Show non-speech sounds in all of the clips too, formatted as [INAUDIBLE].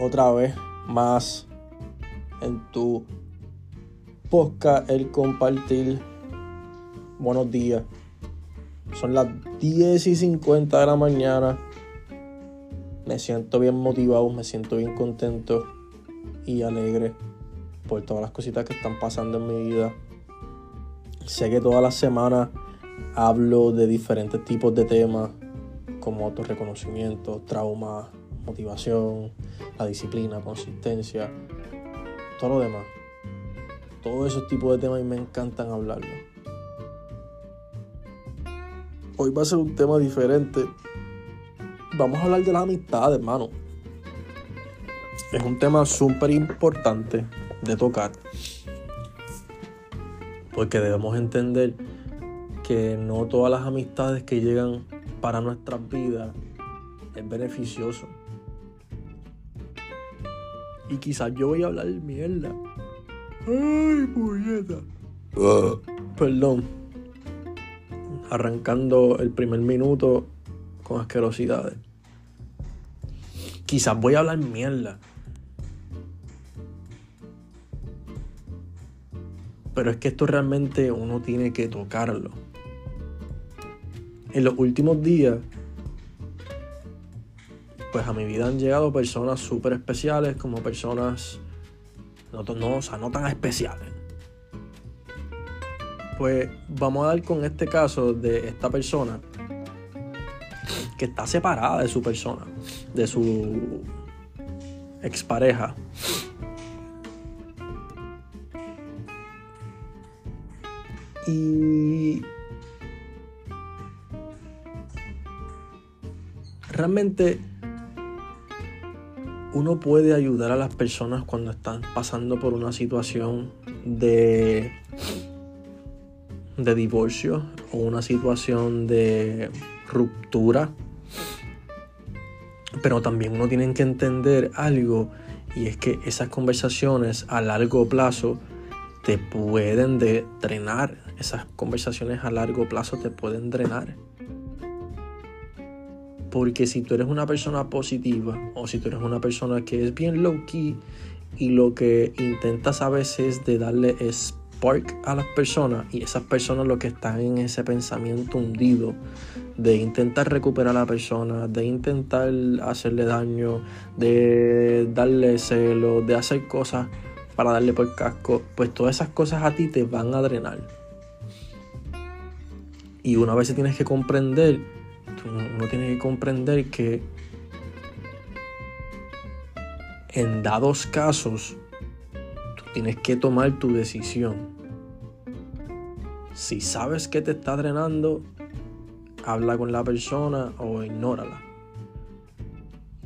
Otra vez más en tu podcast El Compartir. Buenos días. Son las 10 y 50 de la mañana. Me siento bien motivado, me siento bien contento y alegre por todas las cositas que están pasando en mi vida. Sé que todas las semanas hablo de diferentes tipos de temas como autorreconocimiento, trauma, motivación, la disciplina, consistencia, todo lo demás. Todos esos tipos de temas y me encantan hablarlo. Hoy va a ser un tema diferente. Vamos a hablar de las amistades, hermano. Es un tema súper importante de tocar. Porque debemos entender que no todas las amistades que llegan para nuestras vidas es beneficioso. Y quizás yo voy a hablar mierda. Ay, puñeta. Perdón. Arrancando el primer minuto con asquerosidades. Quizás voy a hablar mierda. Pero es que esto realmente uno tiene que tocarlo. En los últimos días pues a mi vida han llegado personas súper especiales como personas no, no, o sea, no tan especiales. Pues vamos a dar con este caso de esta persona que está separada de su persona, de su expareja. Y realmente uno puede ayudar a las personas cuando están pasando por una situación de, de divorcio o una situación de ruptura. Pero también uno tiene que entender algo y es que esas conversaciones a largo plazo te pueden drenar. Esas conversaciones a largo plazo te pueden drenar. Porque si tú eres una persona positiva o si tú eres una persona que es bien low key y lo que intentas a veces es de darle spark a las personas y esas personas lo que están en ese pensamiento hundido de intentar recuperar a la persona, de intentar hacerle daño, de darle celo, de hacer cosas para darle por casco, pues todas esas cosas a ti te van a drenar. Y una vez tienes que comprender uno tiene que comprender que en dados casos tú tienes que tomar tu decisión. Si sabes que te está drenando, habla con la persona o ignórala.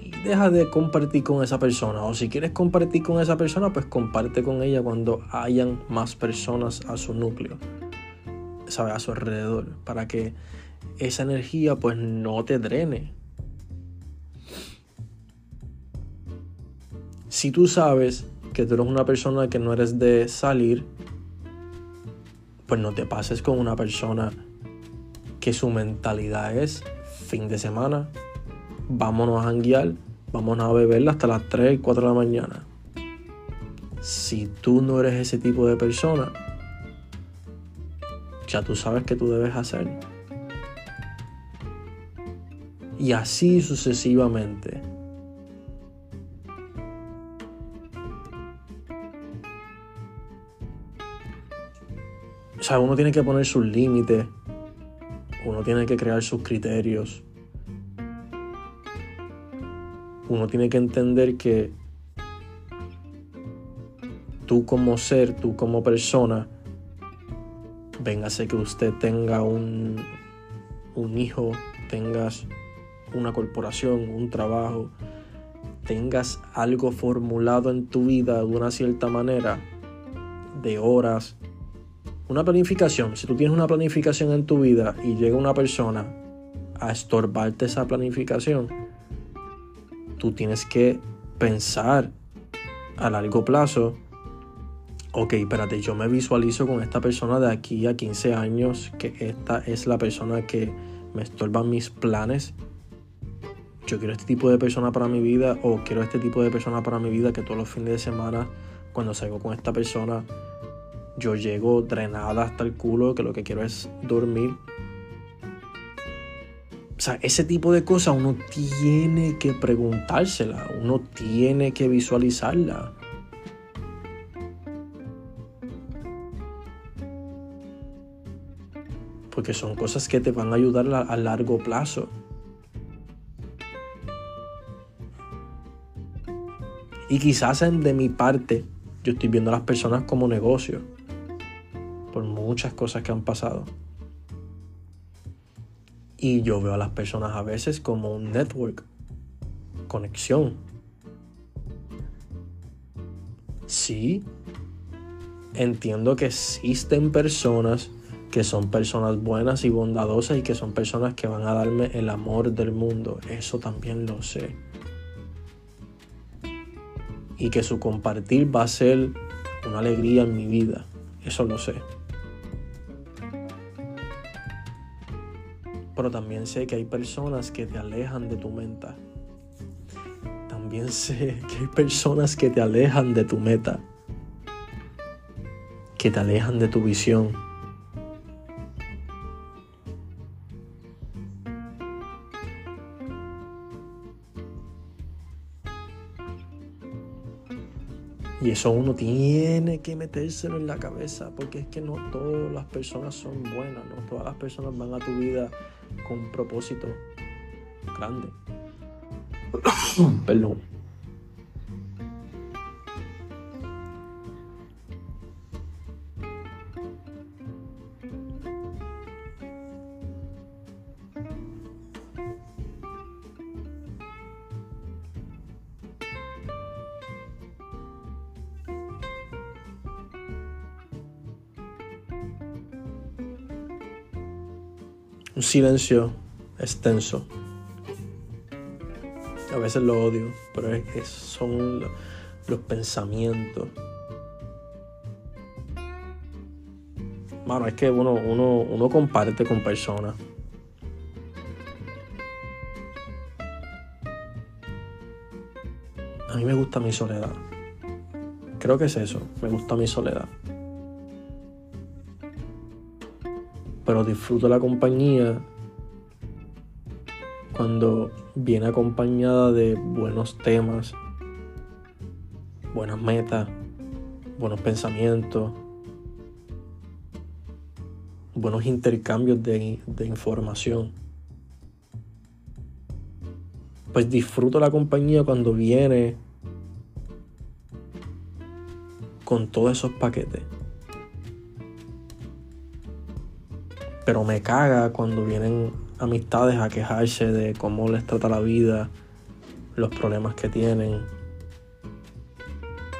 Y deja de compartir con esa persona. O si quieres compartir con esa persona, pues comparte con ella cuando hayan más personas a su núcleo. ¿Sabes? A su alrededor. Para que esa energía pues no te drene. Si tú sabes que tú eres una persona que no eres de salir, pues no te pases con una persona que su mentalidad es fin de semana, vámonos a janguear, vámonos a beber hasta las 3, 4 de la mañana. Si tú no eres ese tipo de persona, ya tú sabes qué tú debes hacer. Y así sucesivamente. O sea, uno tiene que poner sus límites, uno tiene que crear sus criterios, uno tiene que entender que tú como ser, tú como persona, véngase que usted tenga un, un hijo, tengas una corporación, un trabajo, tengas algo formulado en tu vida de una cierta manera, de horas, una planificación. Si tú tienes una planificación en tu vida y llega una persona a estorbarte esa planificación, tú tienes que pensar a largo plazo, ok, espérate, yo me visualizo con esta persona de aquí a 15 años, que esta es la persona que me estorba mis planes yo quiero este tipo de persona para mi vida o quiero este tipo de persona para mi vida que todos los fines de semana cuando salgo con esta persona yo llego drenada hasta el culo que lo que quiero es dormir. O sea, ese tipo de cosas uno tiene que preguntársela, uno tiene que visualizarla. Porque son cosas que te van a ayudar a, largo plazo. Y quizás de mi parte yo estoy viendo a las personas como negocio. Por muchas cosas que han pasado. Y yo veo a las personas a veces como un network. Conexión. Sí. Entiendo que existen personas que son personas buenas y bondadosas y que son personas que van a darme el amor del mundo. Eso también lo sé. Y que su compartir va a ser una alegría en mi vida. Eso lo sé. Pero también sé que hay personas que te alejan de tu meta. También sé que hay personas que te alejan de tu meta. Que te alejan de tu visión Y eso uno tiene que metérselo en la cabeza, porque es que no todas las personas son buenas, no todas las personas van a tu vida con un propósito grande. [COUGHS] Perdón. Un silencio extenso. A veces lo odio, pero es, son los, pensamientos. Bueno, es que uno, uno, uno comparte con personas. A mí me gusta mi soledad. Creo que es eso, me gusta mi soledad. Pero disfruto la compañía cuando viene acompañada de buenos temas, buenas metas, buenos pensamientos, buenos intercambios de, información. Pues disfruto la compañía cuando viene con todos esos paquetes. Pero me caga cuando vienen amistades a quejarse de cómo les trata la vida, los problemas que tienen.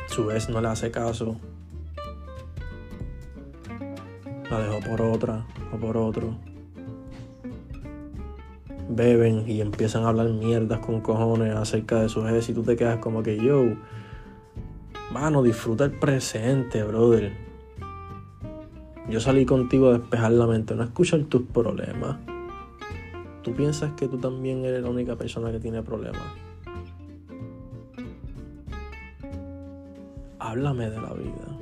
Su vez no le hace caso. La dejó por otra o por otro. Beben y empiezan a hablar mierdas con cojones acerca de su ex y tú te quedas como que yo. Mano, disfruta el presente, brother. Yo salí contigo a despejar la mente, no escuchar tus problemas. Tú piensas que tú también eres la única persona que tiene problemas. Háblame de la vida.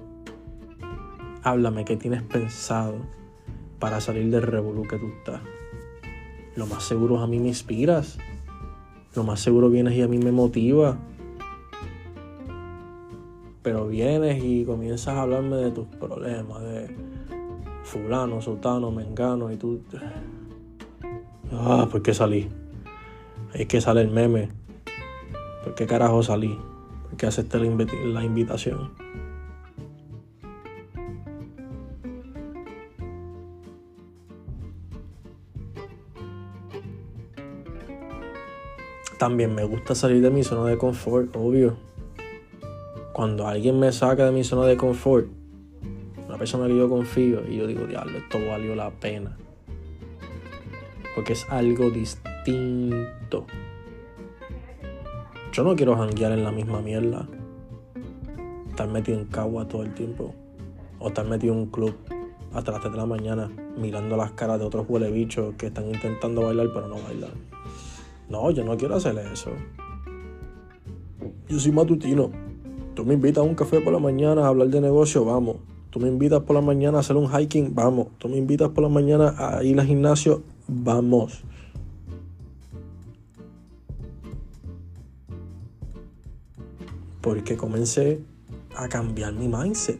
Háblame qué tienes pensado para salir del revolú que tú estás. Lo más seguro es a mí me inspiras. Lo más seguro vienes y a mí me motiva. Pero vienes y comienzas a hablarme de tus problemas, de fulano, sultano, mengano, y tú... Ah, ¿por qué salí? Es que sale el meme. ¿Por qué carajo salí? ¿Por qué acepté la, invitación? También me gusta salir de mi zona de confort, obvio. Cuando alguien me saca de mi zona de confort, persona que yo confío y yo digo, diablo, esto valió la pena. Porque es algo distinto. Yo no quiero janguear en la misma mierda. Estar metido en cagua todo el tiempo. O estar metido en un club hasta las 3 de la mañana mirando las caras de otros huele bichos que están intentando bailar pero no bailan. No, yo no quiero hacer eso. Yo soy matutino. Tú me invitas a un café por la mañana a hablar de negocio, vamos. Tú me invitas por la mañana a hacer un hiking, vamos. Tú me invitas por la mañana a ir al gimnasio, vamos. Porque comencé a cambiar mi mindset.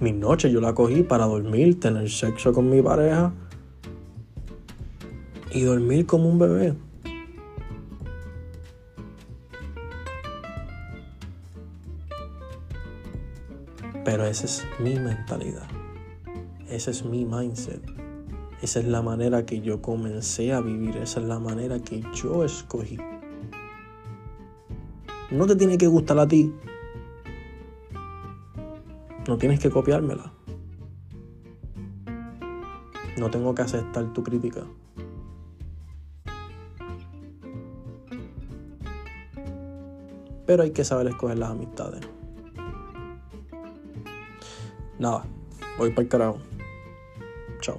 Mi noche yo la cogí para dormir, tener sexo con mi pareja y dormir como un bebé. Pero esa es mi mentalidad. Ese es mi mindset. Esa es la manera que yo comencé a vivir. Esa es la manera que yo escogí. No te tiene que gustar a ti. No tienes que copiármela. No tengo que aceptar tu crítica. Pero hay que saber escoger las amistades. Nada, voy para el carajo. Chao.